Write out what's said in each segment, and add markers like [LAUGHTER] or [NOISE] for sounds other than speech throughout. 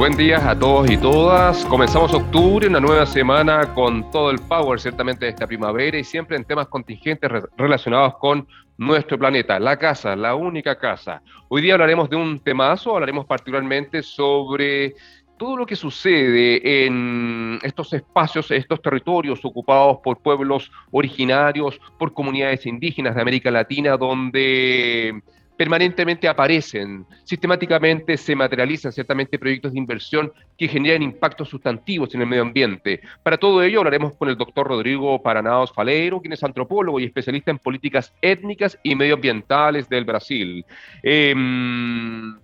Buen día a todos y todas. Comenzamos octubre, una nueva semana con todo el power, ciertamente, de esta primavera y siempre en temas contingentes relacionados con nuestro planeta, la casa, la única casa. Hoy día hablaremos de un temazo, hablaremos particularmente sobre todo lo que sucede en estos espacios, estos territorios ocupados por pueblos originarios, por comunidades indígenas de América Latina, donde permanentemente aparecen, sistemáticamente se materializan ciertamente proyectos de inversión que generan impactos sustantivos en el medio ambiente. Para todo ello hablaremos con el doctor Rodrigo Paranaos Faleiro, quien es antropólogo y especialista en políticas étnicas y medioambientales del Brasil. Em,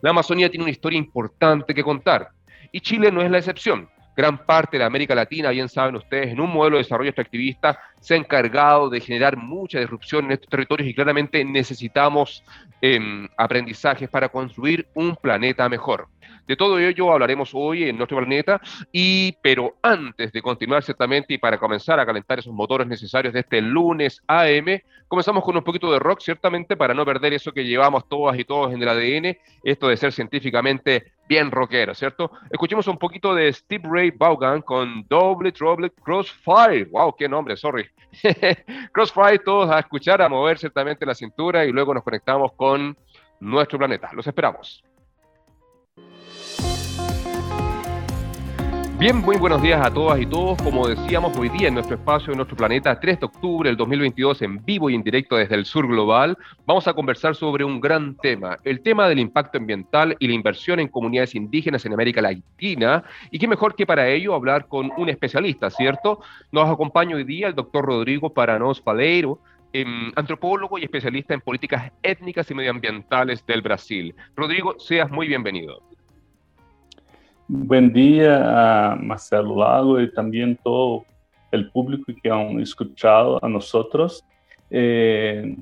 la Amazonía tiene una historia importante que contar y Chile no es la excepción gran parte de América Latina, bien saben ustedes, en un modelo de desarrollo extractivista se ha encargado de generar mucha disrupción en estos territorios y claramente necesitamos em, aprendizajes para construir un planeta mejor. De todo ello hablaremos hoy en nuestro planeta, y, pero antes de continuar ciertamente y para comenzar a calentar esos motores necesarios de este lunes AM, comenzamos con un poquito de rock, ciertamente para no perder eso que llevamos todas y todos en el ADN, esto de ser científicamente bien rockero, ¿cierto? Escuchemos un poquito de Steve Ray Vaughan con Double Trouble Crossfire. ¡Wow! ¡Qué nombre! Sorry. [LAUGHS] Crossfire, todos a escuchar, a mover ciertamente la cintura y luego nos conectamos con nuestro planeta. Los esperamos. Bien, muy buenos días a todas y todos. Como decíamos hoy día en nuestro espacio, en nuestro planeta, 3 de octubre del 2022, en vivo y en directo desde el sur global, vamos a conversar sobre un gran tema, el tema del impacto ambiental y la inversión en comunidades indígenas en América Latina. Y qué mejor que para ello hablar con un especialista, ¿cierto? Nos acompaña hoy día el doctor Rodrigo Paranos Paleiro, em, antropólogo y especialista en políticas étnicas y medioambientales del Brasil. Rodrigo, seas muy bienvenido. Buen día a Marcelo Lago y también todo el público que han escuchado a nosotros. Eh,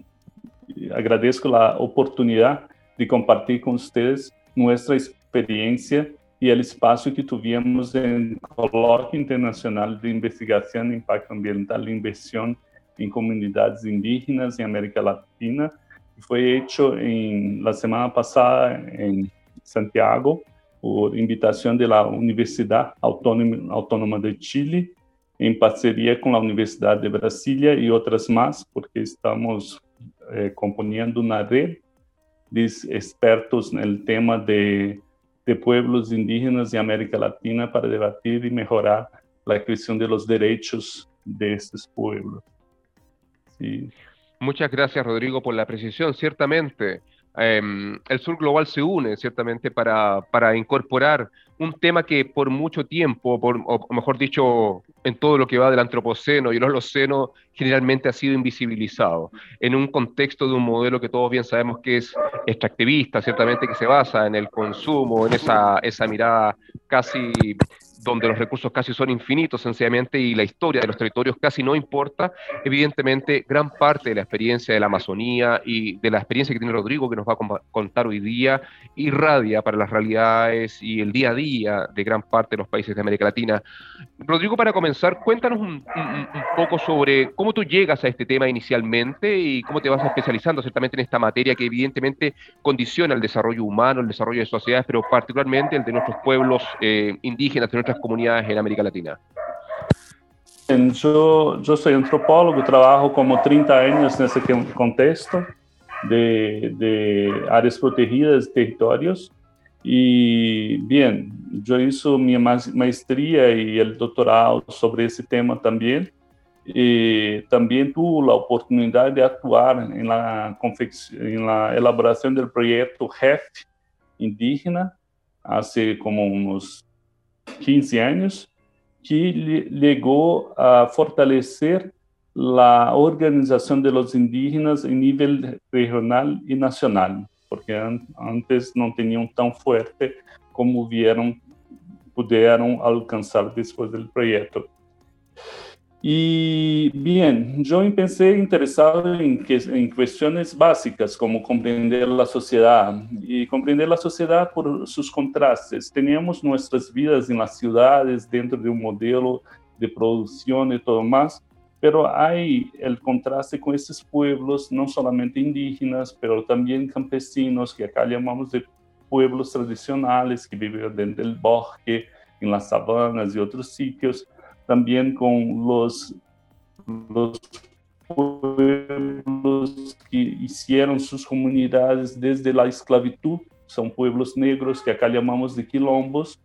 agradezco la oportunidad de compartir con ustedes nuestra experiencia y el espacio que tuvimos en Coloquio Internacional de Investigación de Impacto Ambiental e Inversión en Comunidades Indígenas en América Latina. Fue hecho en la semana pasada en Santiago, por invitação da Universidade Autônoma, Autônoma de Chile, em parceria com a Universidade de Brasília e outras mais, porque estamos eh, componendo uma rede de expertos no tema de, de pueblos indígenas em América Latina para debater e melhorar a questão dos direitos desses pueblos. Sí. Muchas gracias, Rodrigo, por la precisión. Ciertamente, Em, el sur global se une ciertamente para, para, incorporar un tema que por mucho tiempo, o mejor dicho, en todo lo que va del antropoceno y el holoceno, generalmente ha sido invisibilizado, en un contexto de un modelo que todos bien sabemos que es extractivista, ciertamente que se basa en el consumo, en esa, esa mirada casi donde los recursos casi son infinitos sencillamente y la historia de los territorios casi no importa, evidentemente gran parte de la experiencia de la Amazonía y de la experiencia que tiene Rodrigo, que nos va a contar hoy día, irradia para las realidades y el día a día de gran parte de los países de América Latina. Rodrigo, para comenzar, cuéntanos un, poco sobre cómo tú llegas a este tema inicialmente y cómo te vas especializando ciertamente en esta materia que evidentemente condiciona el desarrollo humano, el desarrollo de sociedades, pero particularmente el de nuestros pueblos eh, indígenas, de nuestras comunidades en América Latina? Yo, yo soy antropólogo, trabajo como 30 años en ese contexto de, de áreas protegidas, territorios. Y bien, yo hice mi maestría y el doctorado sobre ese tema también. Y también tuve la oportunidad de en la, en la elaboración del proyecto HEF indígena hace como unos 15 anos, que legou a fortalecer a organização de los indígenas em nível regional e nacional, porque antes não tinham tão forte como vieram puderam alcançar depois do projeto. Y bien, yo empecé interesado en, en, cuestiones básicas como comprender la sociedad y comprender la sociedad por sus contrastes. Teníamos nuestras vidas en las ciudades dentro de un modelo de producción y todo más, pero hay el contraste con estos pueblos, no solamente indígenas, pero también campesinos, que acá llamamos de pueblos tradicionales que vivían dentro del bosque, en las sabanas y otros sitios, también con los, los pueblos que hicieron sus comunidades desde la esclavitud, son pueblos negros que acá llamamos de quilombos,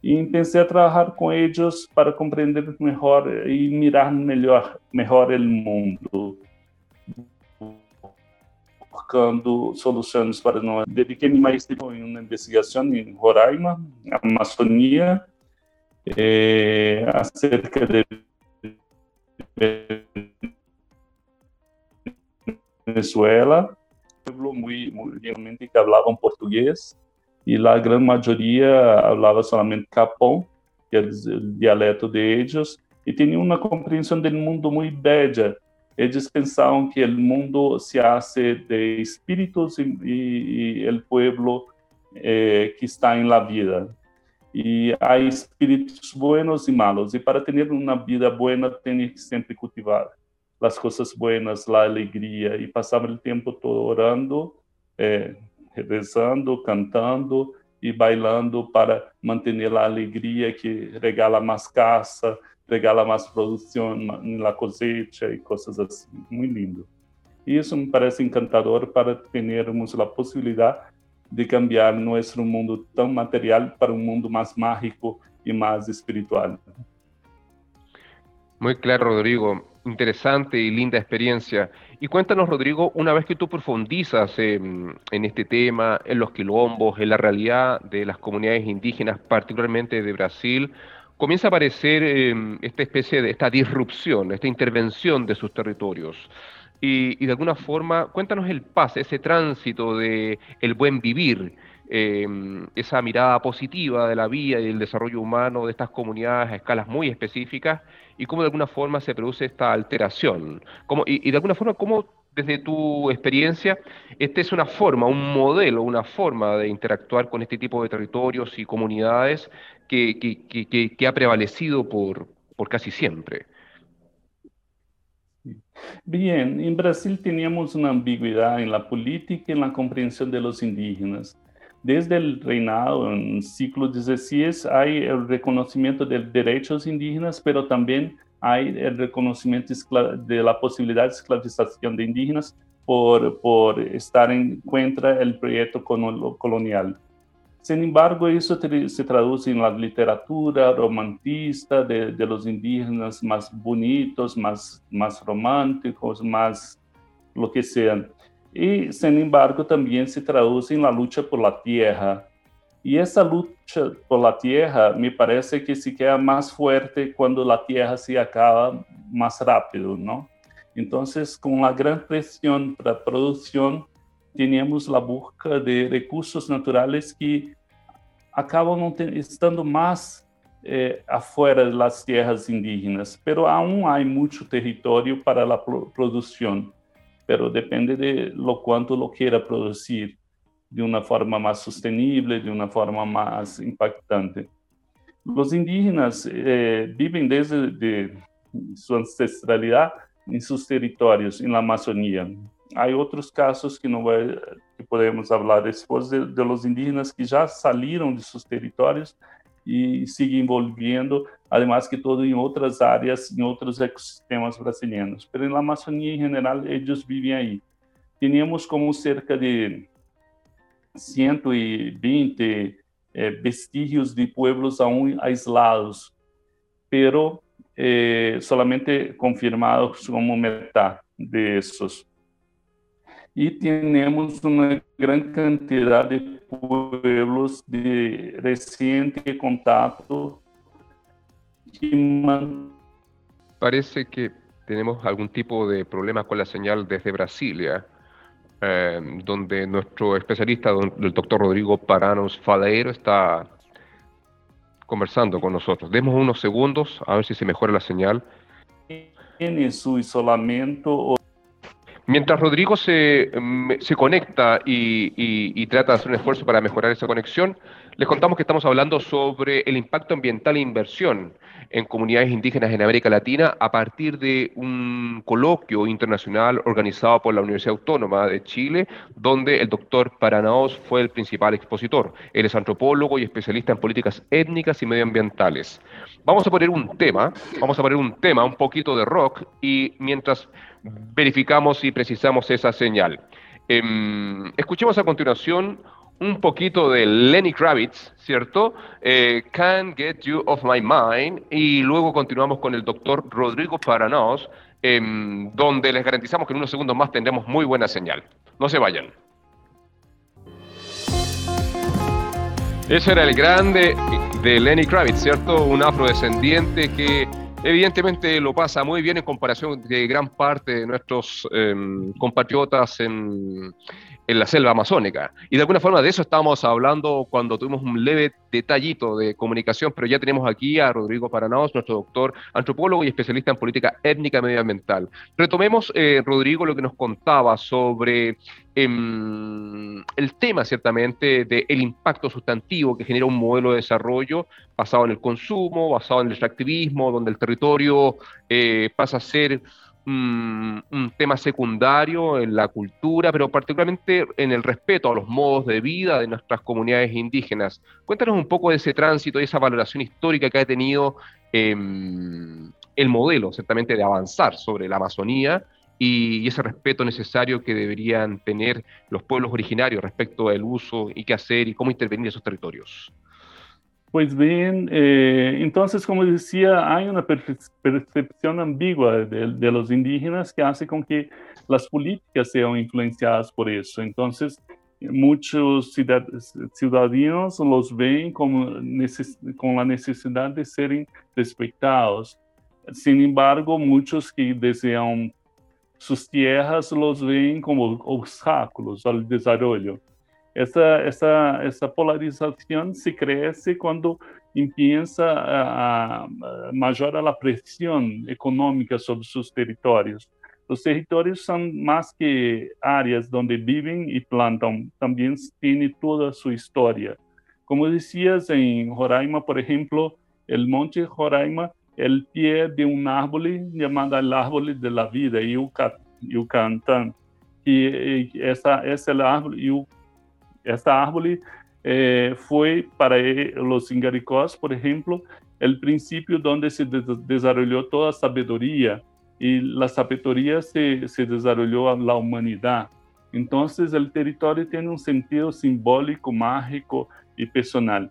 y empecé a trabajar con ellos para comprender mejor y mirar mejor, mejor el mundo, buscando soluciones para nós. Dediquei mais tempo em uma investigação em Roraima, Amazônia, eh, acerca de Venezuela, pueblo muy, muy realmente que hablaban portugués y la gran mayoría hablaba solamente capón, que es el dialecto de ellos, y tenía una comprensión del mundo muy bella. Ellos pensaban que el mundo se hace de espíritus y, y, y el pueblo eh, que está en la vida. Y hay espíritus buenos y malos, y para tener una vida buena tiene que siempre cultivar las cosas buenas, la alegría, y pasaba el tiempo todo orando, eh, rezando, cantando e bailando para manter a alegria que regala mais caça, regala mais produção na cosecha e coisas assim. Muito lindo. E isso me parece encantador para termos a possibilidade de cambiar nosso mundo tão material para um mundo mais mágico e mais espiritual. Muy claro, Rodrigo. Interesante y linda experiencia. Y cuéntanos, Rodrigo, una vez que tú profundizas en este tema, en los quilombos, en la realidad de las comunidades indígenas, particularmente de Brasil, comienza a aparecer em, esta especie de esta disrupción, esta intervención de sus territorios. Y, de alguna forma, cuéntanos el pase, ese tránsito de el buen vivir, em, esa mirada positiva de la vida y del desarrollo humano de estas comunidades a escalas muy específicas y cómo de alguna forma se produce esta alteración. y, de alguna forma, cómo desde tu experiencia, esta es una forma, un modelo, una forma de interactuar con este tipo de territorios y comunidades que, ha prevalecido por casi siempre. Bien, en Brasil teníamos una ambigüedad en la política y en la comprensión de los indígenas. Desde el reinado en el siglo XVI hay el reconocimiento de derechos indígenas, pero también hay el reconocimiento de la posibilidad de esclavización de indígenas por, por estar en contra del proyecto colonial. Sin embargo, eso se traduce en la literatura romantista de, de los indígenas más bonitos, más, más románticos, más lo que sean. Y, sin embargo, también se traduce en la lucha por la tierra. Y esa lucha por la tierra me parece que se queda más fuerte cuando la tierra se acaba más rápido, ¿no? Entonces, con la gran presión para producción, teníamos la búsqueda de recursos naturales que acaban estando más eh, afuera de las tierras indígenas, pero aún hay mucho territorio para la producción pero depende de lo cuánto lo quiera producir de una forma más sostenible, de una forma más impactante. Los indígenas eh, viven desde de su ancestralidad en sus territorios, en la Hay otros casos que, no voy, que podemos hablar después de, de los indígenas que ya salieron de sus territorios e sigue envolvendo, además que todo em outras áreas, em outros ecossistemas brasileiros. Mas na Amazônia, em geral, eles vivem aí. Tínhamos como cerca de 120 eh, vestígios de pueblos aún aislados, pero eh, solamente confirmados como metade de esos. y tenemos una gran cantidad de pueblos de reciente contacto. Parece que tenemos algún tipo de problema con la señal desde Brasilia, eh, donde nuestro especialista, el doctor Rodrigo Paranos Faleiro, está conversando con nosotros. Demos unos segundos a ver si se mejora la señal. En su isolamiento Mientras Rodrigo se, mm, se conecta y, trata de hacer un esfuerzo para mejorar esa conexión, Les contamos que estamos hablando sobre el impacto ambiental e inversión en comunidades indígenas en América Latina a partir de un coloquio internacional organizado por la Universidad Autónoma de Chile, donde el doctor Paranaos fue el principal expositor. Él es antropólogo y especialista en políticas étnicas y medioambientales. Vamos a poner un tema, vamos a poner un tema, un poquito de rock, y mientras verificamos y precisamos esa señal. Em, escuchemos a continuación un poquito de Lenny Kravitz, ¿cierto? Eh, Can't Get You Off My Mind. Y luego continuamos con el doctor Rodrigo Paranos, em, donde les garantizamos que en unos segundos más tendremos muy buena señal. No se vayan. Ese era el grande de Lenny Kravitz, ¿cierto? Un afrodescendiente que evidentemente lo pasa muy bien en comparación de gran parte de nuestros em, compatriotas en, en la selva amazónica. Y de alguna forma de eso estábamos hablando cuando tuvimos un leve detallito de comunicación, pero ya tenemos aquí a Rodrigo Paranaos, nuestro doctor antropólogo y especialista en política étnica medioambiental. Retomemos, eh, Rodrigo, lo que nos contaba sobre em, el tema, ciertamente, del impacto sustantivo que genera un modelo de desarrollo basado en el consumo, basado en el extractivismo, donde el territorio eh, pasa a ser un, tema secundario en la cultura, pero particularmente en el respeto a los modos de vida de nuestras comunidades indígenas. Cuéntanos un poco de ese tránsito y esa valoración histórica que ha tenido em, el modelo, ciertamente, de avanzar sobre la Amazonía y, ese respeto necesario que deberían tener los pueblos originarios respecto al uso y qué hacer y cómo intervenir en esos territorios. Pues bien, eh, entonces, como decía, hay una percepción ambigua de, los indígenas que hace con que las políticas sean influenciadas por eso. Entonces, muchos ciudadanos los ven como con la necesidad de ser respetados. Sin embargo, muchos que desean sus tierras los ven como obstáculos al desarrollo. Essa, essa, essa polarização se cresce quando empieza a, a majorar a pressão econômica sobre seus territórios. Os territórios são mais que áreas onde vivem e plantam, também têm toda a sua história. Como dizias, em Roraima, por exemplo, o Monte Roraima é o pé de um árvore chamado Árvore da Vida, Yucatán, que essa, essa árvore, esta árvore eh, foi para os ingaricós, por exemplo, o princípio onde se desenvolveu toda a sabedoria e a sabedoria se, se desenvolveu a humanidade. Então, o território tem um sentido simbólico, mágico e personal.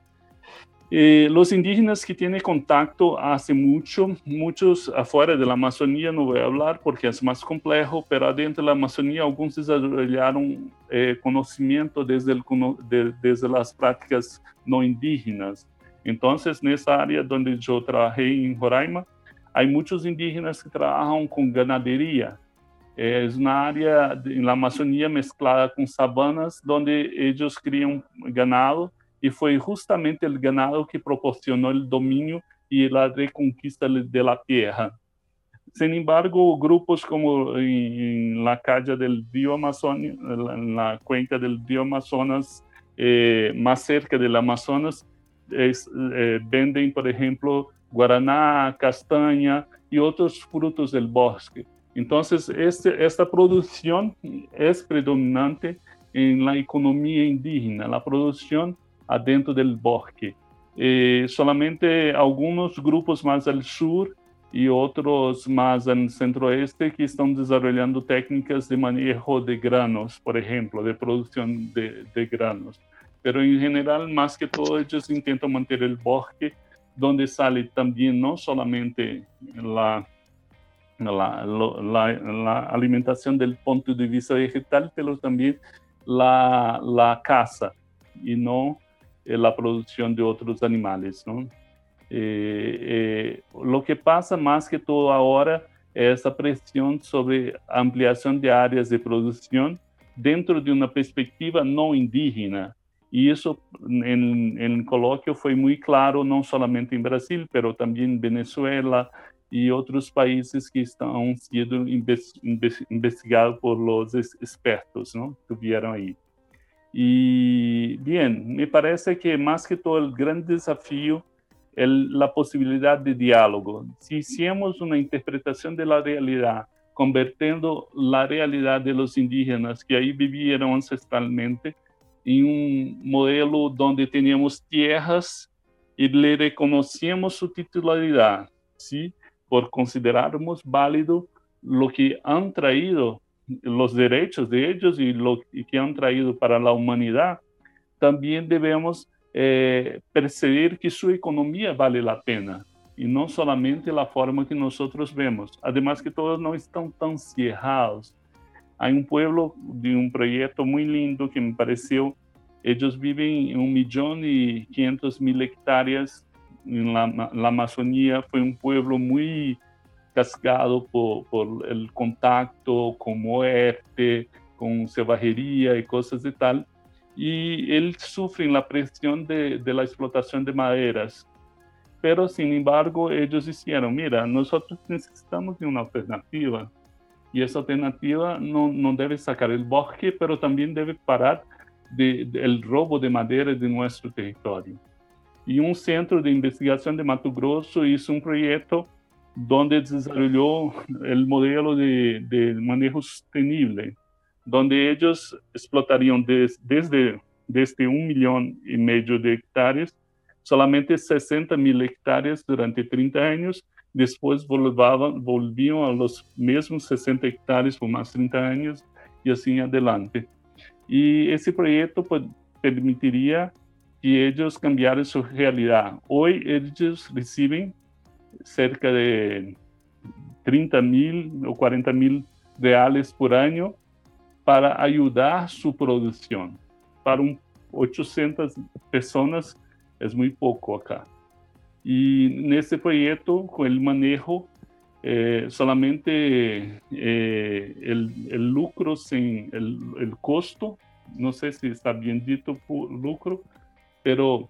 Eh, los indígenas que tienen contacto hace mucho, muchos afuera de la Amazonía, no voy a hablar porque es más complejo, pero adentro de la Amazonía algunos desarrollaron eh, conocimiento desde, el, de, desde las prácticas no indígenas. Entonces, en esa área donde yo trabajé en Roraima, hay muchos indígenas que trabajan con ganadería. Es una área en la Amazonía mezclada con sabanas donde ellos crían ganado y fue justamente el ganado que proporcionó el dominio y la reconquista de la tierra. Sin embargo, grupos como en la calle del río Amazonas, en la cuenca del río Amazonas, eh, más cerca del Amazonas, es, eh, venden, por ejemplo, guaraná, castaña y otros frutos del bosque. Entonces, este, esta producción es predominante en la economía indígena, la producción adentro del bosque. Eh, solamente algunos grupos más al sur y otros más al centro-oeste que están desarrollando técnicas de manejo de granos, por ejemplo, de producción de, de granos. Pero en general, más que todo, ellos intentan mantener el bosque donde sale también no solamente la, la, la, la, alimentación del punto de vista vegetal, pero también la, la caza y no la producción de otros animales. ¿no? Eh, eh, lo que pasa más que todo ahora es esa presión sobre ampliación de áreas de producción dentro de una perspectiva no indígena. Eso en, en el coloquio fue muy claro, no solamente en Brasil, pero también en Venezuela y otros países que están siendo investigados por los expertos ¿no? que vieron ahí. Y bien, me parece que más que todo el gran desafío es la posibilidad de diálogo. Si hicimos una interpretación de la realidad, convirtiendo la realidad de los indígenas que ahí vivieron ancestralmente en un modelo donde teníamos tierras y le reconocíamos su titularidad, ¿sí? por considerarmos válido lo que han traído los derechos de ellos y lo que han traído para la humanidad, también debemos eh, percibir que su economía vale la pena y no solamente la forma que nosotros vemos. Además que todos no están tan cerrados. Hay un pueblo de un proyecto muy lindo que me pareció, ellos viven en un millón y quinientos mil hectáreas en la, la Amazonía, fue un pueblo muy cascado por, por el contacto con muerte, con selvagería y cosas de tal. Y él sufre la presión de, de la explotación de maderas. Pero, sin embargo, ellos hicieron, mira, nosotros necesitamos de una alternativa. Y esa alternativa no, no debe sacar el bosque, pero también debe parar del de, robo de madera de nuestro territorio. Y un centro de investigación de Mato Grosso hizo un proyecto donde desarrolló el modelo de, manejo sostenible, donde ellos explotarían des, desde, desde un millón y medio de hectáreas, solamente 60 mil hectáreas durante 30 años, después volvaban, volvían a los mismos 60 hectáreas por más 30 años y así adelante. Y ese proyecto pues, permitiría que ellos cambiaran su realidad. Hoy ellos reciben cerca de 30 mil o 40 mil reales por año para ayudar su producción. Para un 800 personas es muy poco acá. Y en este proyecto, con el manejo, eh, solamente eh, el, lucro sin el, costo, no sé si está bien dicho lucro, pero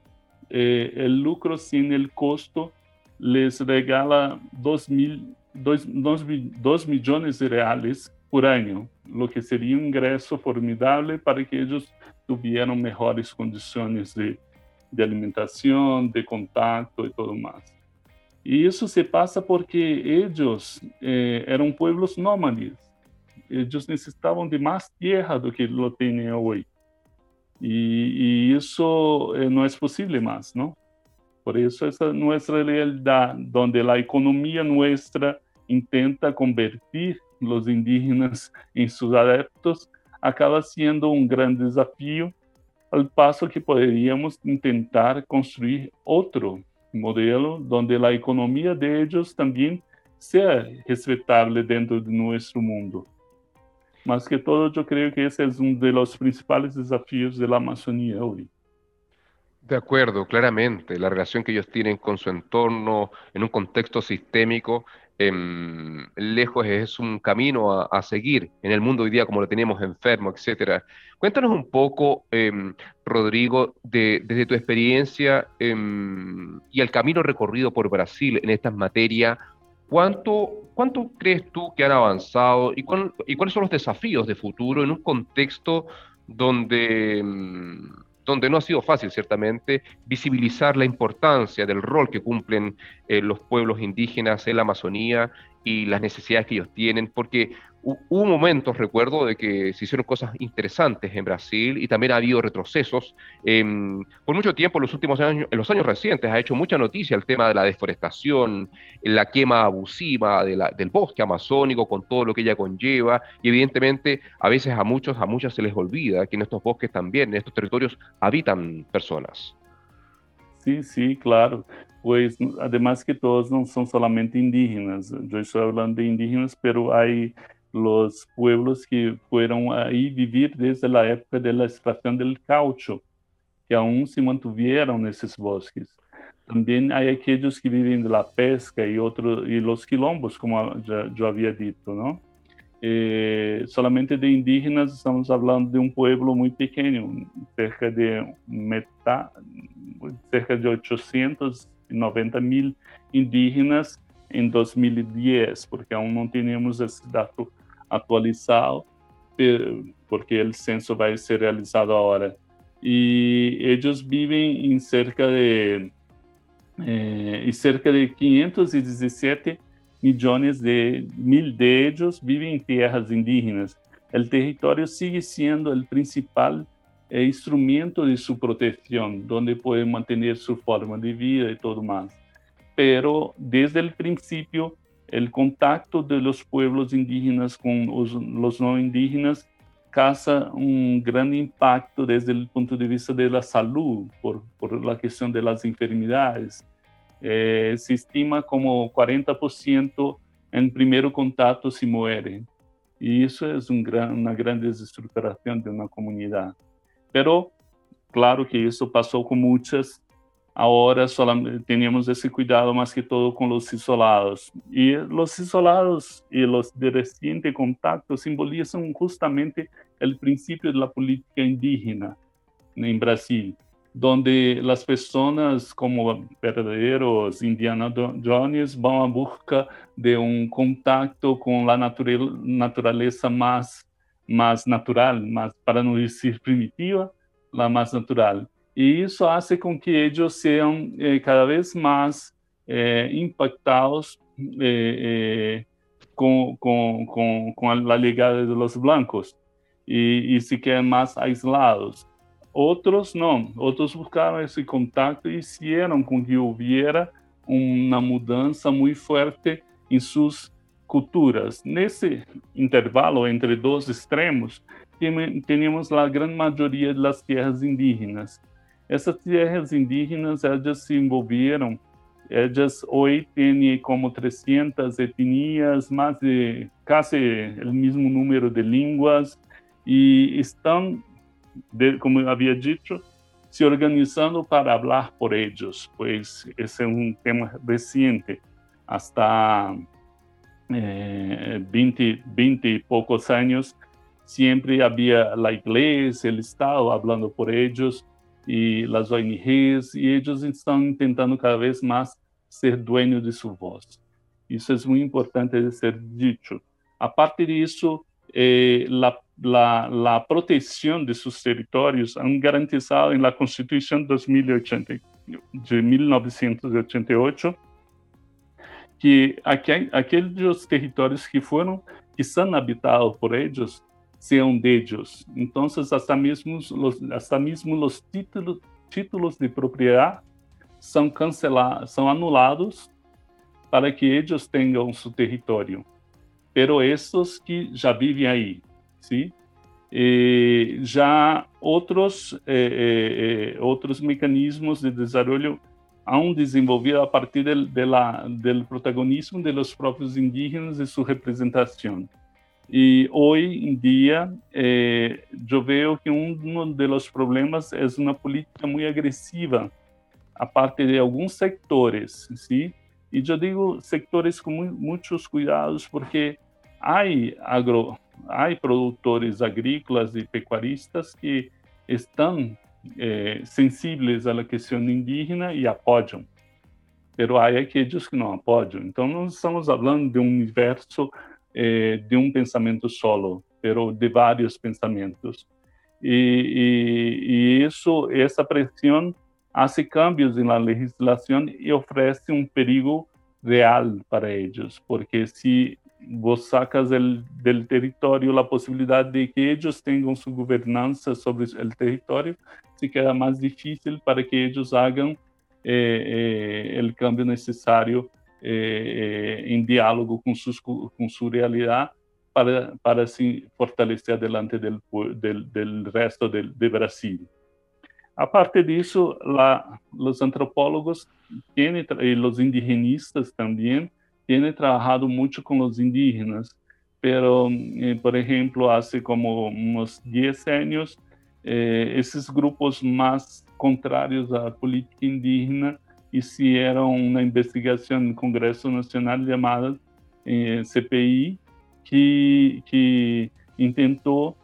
eh, el lucro sin el costo les regala 2, mil, 2, 2, millones de reales por año, lo que sería un ingreso formidable para que ellos tuvieran mejores condiciones de, de alimentación, de contacto y todo más. Y eso se pasa porque ellos eh, eran pueblos nómades. Ellos necesitaban de más tierra do que lo tienen hoy. Y, y eso eh, no es posible más, ¿no? Por eso esa nuestra realidad, donde la economía nuestra intenta convertir los indígenas en sus adeptos, acaba siendo un gran desafío, al paso que podríamos intentar construir otro modelo donde la economía de también sea respetable dentro de nuestro mundo. Más que todo, yo creo que ese es uno de los principales desafíos de la Amazonía hoy. De acuerdo, claramente. La relación que ellos tienen con su entorno en un contexto sistémico, eh, lejos es un camino a, seguir en el mundo hoy día como lo tenemos enfermo, etcétera. Cuéntanos un poco, eh, Rodrigo, de, desde tu experiencia eh, y el camino recorrido por Brasil en estas materias, ¿cuánto, ¿cuánto crees tú que han avanzado y, cuál, y cuáles son los desafíos de futuro en un contexto donde donde no ha sido fácil, ciertamente, visibilizar la importancia del rol que cumplen eh, los pueblos indígenas en la Amazonía y las necesidades que ellos tienen, porque hubo momentos, recuerdo, de que se hicieron cosas interesantes en Brasil y también ha habido retrocesos. Eh, por mucho tiempo, en los últimos años, en los años recientes, ha hecho mucha noticia el tema de la deforestación, la quema abusiva de la, del bosque amazónico con todo lo que ella conlleva y evidentemente a veces a muchos, a muchas se les olvida que en estos bosques también, en estos territorios, habitan personas. Sí, sí, claro. Pues además que todos no son solamente indígenas. Yo estoy hablando de indígenas, pero hay los pueblos que fueron ahí vivir desde la época de la extracción del caucho, que aún se mantuvieron nesses bosques. Também há aqueles que vivem da pesca e outros e los quilombos, como já, já havia dito, não? E, solamente de indígenas estamos falando de um pueblo muito pequeno, cerca de metade, cerca de 890 mil indígenas em 2010, porque aún não tínhamos esse dado atualizado, porque el censo va a ser realizado ahora. Y ellos viven en cerca de, eh, cerca de 517 millones de mil de ellos viven en tierras indígenas. El territorio sigue siendo el principal eh, instrumento de su protección, donde pueden mantener su forma de vida y todo más. Pero desde el principio, el contacto de los pueblos indígenas con los, no indígenas causa un gran impacto desde el punto de vista de la salud, por, la cuestión de las enfermedades. Eh, se estima como 40% en primer contacto se mueren. Y eso es una gran desestructuración de una comunidad. Pero claro que eso pasó con muchas. Ahora solamente teníamos ese cuidado más que todo con los isolados. Y los isolados y los de reciente contacto simbolizan justamente el principio de la política indígena en Brasil donde las personas como verdaderos Indiana Jones van a busca de un contacto con la naturaleza más, más natural, más, para no decir primitiva, la más natural. Y eso hace con que ellos sean eh, cada vez más eh, impactados eh, con, con, con, con, la llegada de los blancos y, y se quedan más aislados. Outros não, outros buscaram esse contato e hicieron com que houvesse uma mudança muito forte em suas culturas. Nesse intervalo entre dois extremos, tínhamos a grande maioria das terras indígenas. Essas terras indígenas, elas se envolveram, elas hoje têm como 300 etnias, mais de quase o mesmo número de línguas, e estão como havia dito, se organizando para falar por eles, pois esse é um tema recente. Hasta eh, 20, 20 e poucos anos, sempre havia a igreja, o Estado falando por eles, e as ONGs, e eles estão tentando cada vez mais ser dueños de sua voz. Isso é muito importante de ser dito. A parte disso, eh, la la, la, protección de sus territorios han la Constitución 2080, de 1988 que aquellos territorios que fueron, que son habitados por ellos, sean de ellos. Entonces, hasta mismo los, hasta mismo los títulos, títulos de propiedad son cancelados, son anulados para que ellos tengan su territorio. Pero estos que ya viven ahí, ¿sí? E já outros, eh, eh, outros mecanismos de desenvolvimento han desenvolvido a partir del protagonismo de los próprios indígenas e sua representação. E hoje em dia, eh, eu vejo que um dos problemas é uma política muito agressiva a parte de alguns sectores, sim? E eu digo sectores com muitos cuidados, porque há agro, há produtores agrícolas e pecuaristas que estão eh, sensíveis à questão indígena e apoiam, mas há aqueles que não apoiam. Então, não estamos falando de um universo eh, de um pensamento solo, mas de vários pensamentos. E, e, e isso, essa pressão faz cambios na legislação e oferece um perigo real para eles, porque se vos sacas del, territorio la posibilidad de que ellos tengan su gobernanza sobre el territorio, se queda más difícil para que ellos hagan eh, eh, el cambio necesario eh, en diálogo con, sus, con su realidad para, para fortalecer delante del, del, del resto del, de Brasil. Aparte disso, la, los antropólogos tienen, y los indigenistas también tiene trabajado mucho con los indígenas, pero, eh, por ejemplo, hace como unos 10 años, eh, esos grupos contrarios a la política indígena hicieron una investigación en el Congreso Nacional llamada eh, CPI, que, que intentó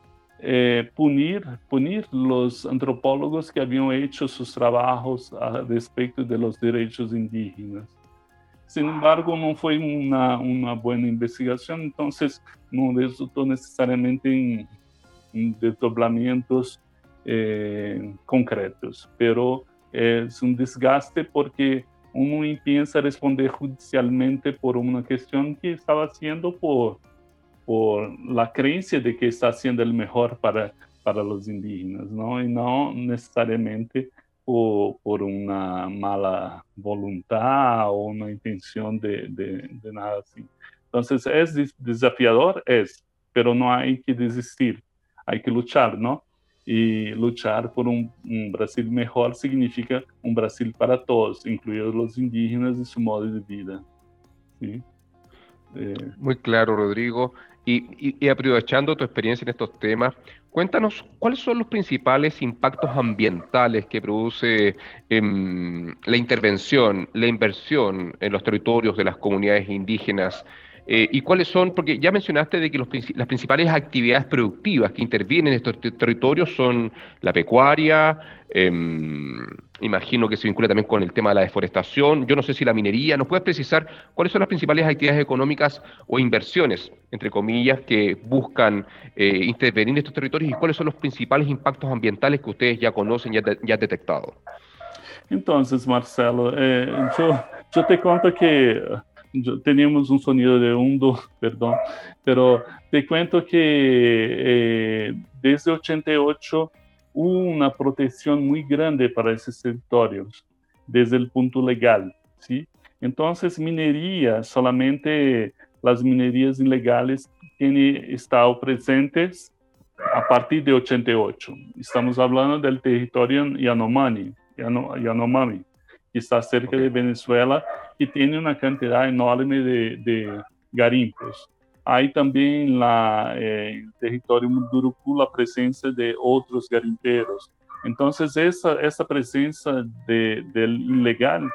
eh, punir, punir los antropólogos que habían hecho sus trabajos a respecto de los derechos indígenas. Sin embargo, no fue una, una buena investigación, entonces no resultó necesariamente en, desdobramientos eh, concretos, pero es un desgaste porque uno empieza a responder judicialmente por una cuestión que estaba haciendo por, por la creencia de que está haciendo el mejor para, para los indígenas, ¿no? Y no necesariamente por, por una mala voluntad o una intención de, de, de nada así. Entonces, ¿es desafiador? Es, pero no hay que desistir, hay que luchar, ¿no? Y luchar por un, Brasil mejor significa un Brasil para todos, incluidos los indígenas y su modo de vida. ¿sí? Eh, Muy claro, Rodrigo. Y, y, aprovechando tu experiencia en estos temas, cuéntanos cuáles son los principales impactos ambientales que produce eh, la intervención, la inversión en los territorios de las comunidades indígenas eh, ¿Y cuáles son? Porque ya mencionaste de que las principales actividades productivas que intervienen en estos territorios son la pecuaria, eh, imagino que se vincula también con el tema de la deforestación, yo no sé si la minería, ¿nos puedes precisar cuáles son las principales actividades económicas o inversiones, entre comillas, que buscan eh, intervenir en estos territorios y cuáles son los principales impactos ambientales que ustedes ya conocen ya, ya han detectado? Entonces, Marcelo, eh, yo, yo te cuento que teníamos un sonido de hundo, [LAUGHS] perdón, pero te cuento que eh, desde 88 hubo una protección muy grande para esos territorios, desde el punto legal, ¿sí? Entonces, minería, solamente las minerías ilegales tienen estado presentes a partir de 88. Estamos hablando del territorio Yanomami, Yanomami que está cerca de Venezuela y tiene una cantidad enorme de, de garimpos. Hay también en eh, el territorio Munduruku la presencia de otros garimperos. Entonces, esa, esa de, del ilegal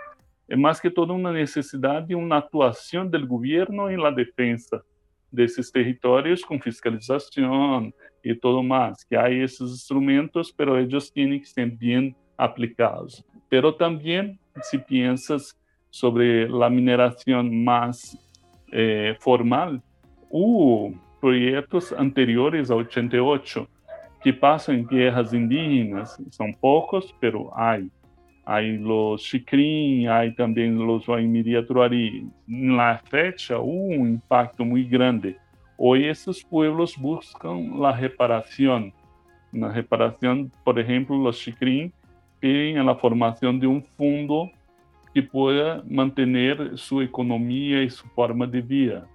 es más que todo una necesidad de una actuación del gobierno en la defensa de esos territorios con fiscalización y todo más, que hay esos instrumentos, pero ellos tienen que ser bien aplicados. Pero también si piensas sobre la mineración más eh, formal, hubo proyectos anteriores a 88 que pasan en tierras indígenas, son pocos, pero hay. Hay los Xicrim, hay también los Waimiria Truari. En la fecha hubo un impacto muy grande. Hoy estos pueblos buscan la reparación. Una reparación, por ejemplo, los Xicrim en la formación de un fondo que pueda mantener su economía y su forma de vida.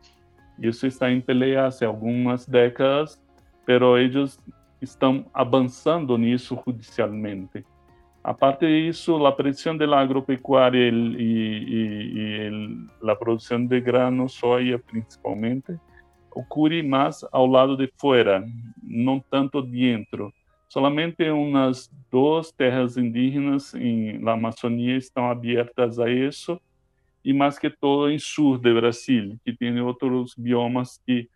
Eso está en pelea hace algunas décadas, pero ellos están avanzando nisso judicialmente. Aparte de eso, la presión de la agropecuaria y, y, y el, la producción de grano, soya principalmente, ocurre más ao lado de fora, não tanto dentro. Solamente umas duas terras indígenas em la Amazônia estão abertas a isso, e mais que todo em sul do Brasil, que tem outros biomas que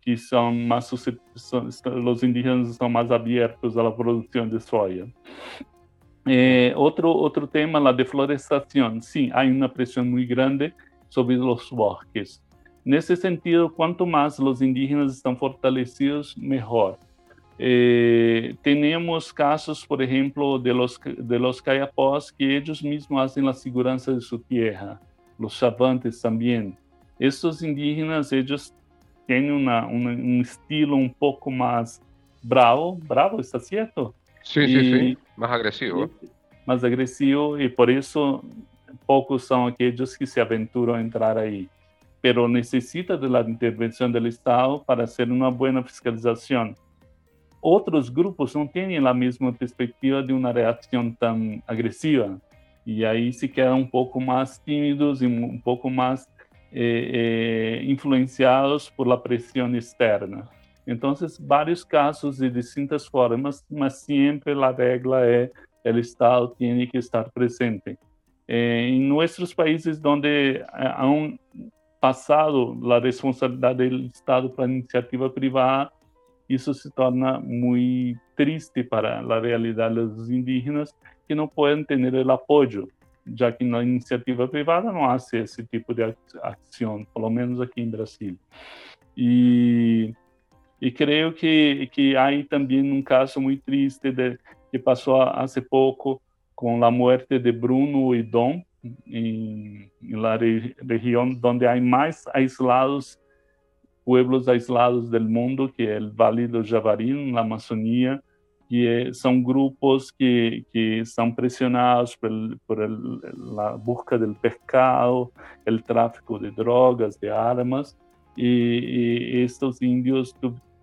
que são mais são, os indígenas estão mais abertos à produção de soja. Eh, outro outro tema, a deflorestação. Sim, há uma pressão muito grande sobre os bosques. Nesse sentido, quanto mais os indígenas estão fortalecidos, melhor. Eh, tenemos casos, por ejemplo, de los, de los cayapós que ellos mismos hacen la seguridad de su tierra, los chavantes también. Estos indígenas, ellos tienen una, una, un estilo un poco más bravo, bravo, ¿está cierto? Sí, y, sí, sí, más agresivo. Y, más agresivo y por eso pocos son aquellos que se aventuran a entrar ahí. Pero necesita de la intervención del Estado para hacer una buena fiscalización outros grupos não têm a mesma perspectiva de uma reação tão agressiva e aí se quedam um pouco mais tímidos e um pouco mais eh, eh, influenciados por la pressão externa. Então, vários casos de distintas formas, mas sempre a regra é o Estado tem que estar presente. Eh, em nossos países onde han passado a responsabilidade do Estado para a iniciativa privada, isso se torna muito triste para a realidade dos indígenas que não podem ter o apoio, já que na iniciativa privada não há esse tipo de ação, pelo menos aqui em Brasil. E Y creo que, que hay también un caso muy triste de, que pasó hace poco con la muerte de Bruno y Dom en, en la re, región donde hay más aislados, pueblos aislados del mundo, que el Valle del Javari, en la Amazonía, que são grupos que, que são pressionados por, la busca del pescado, el tráfico de drogas, de armas, e, e estes índios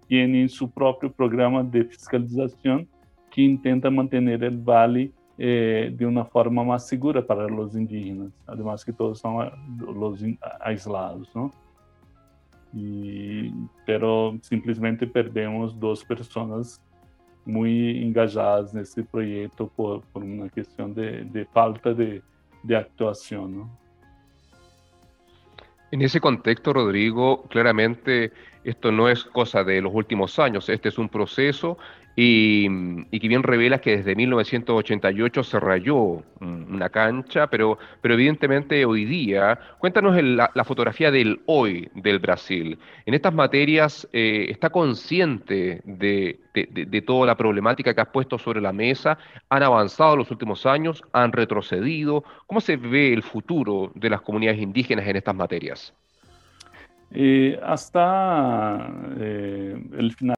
têm seu próprio programa de fiscalização que tenta manter o vale eh, de uma forma mais segura para os indígenas, además que todos são os aislados, não? Pero simplesmente perdemos duas pessoas muy engajadas nesse proyecto por, por una cuestión de, de falta de, de actuación. ¿no? En ese contexto, Rodrigo, claramente esto no es cosa de los últimos años, este es un proceso y, que bien revela que desde 1988 se rayó una cancha, pero, pero evidentemente hoy día, cuéntanos la, fotografía del hoy del Brasil. En estas materias, eh, ¿está consciente de, de, toda la problemática que has puesto sobre la mesa? ¿Han avanzado los últimos años? ¿Han retrocedido? ¿Cómo se ve el futuro de las comunidades indígenas en estas materias? Hasta eh, el final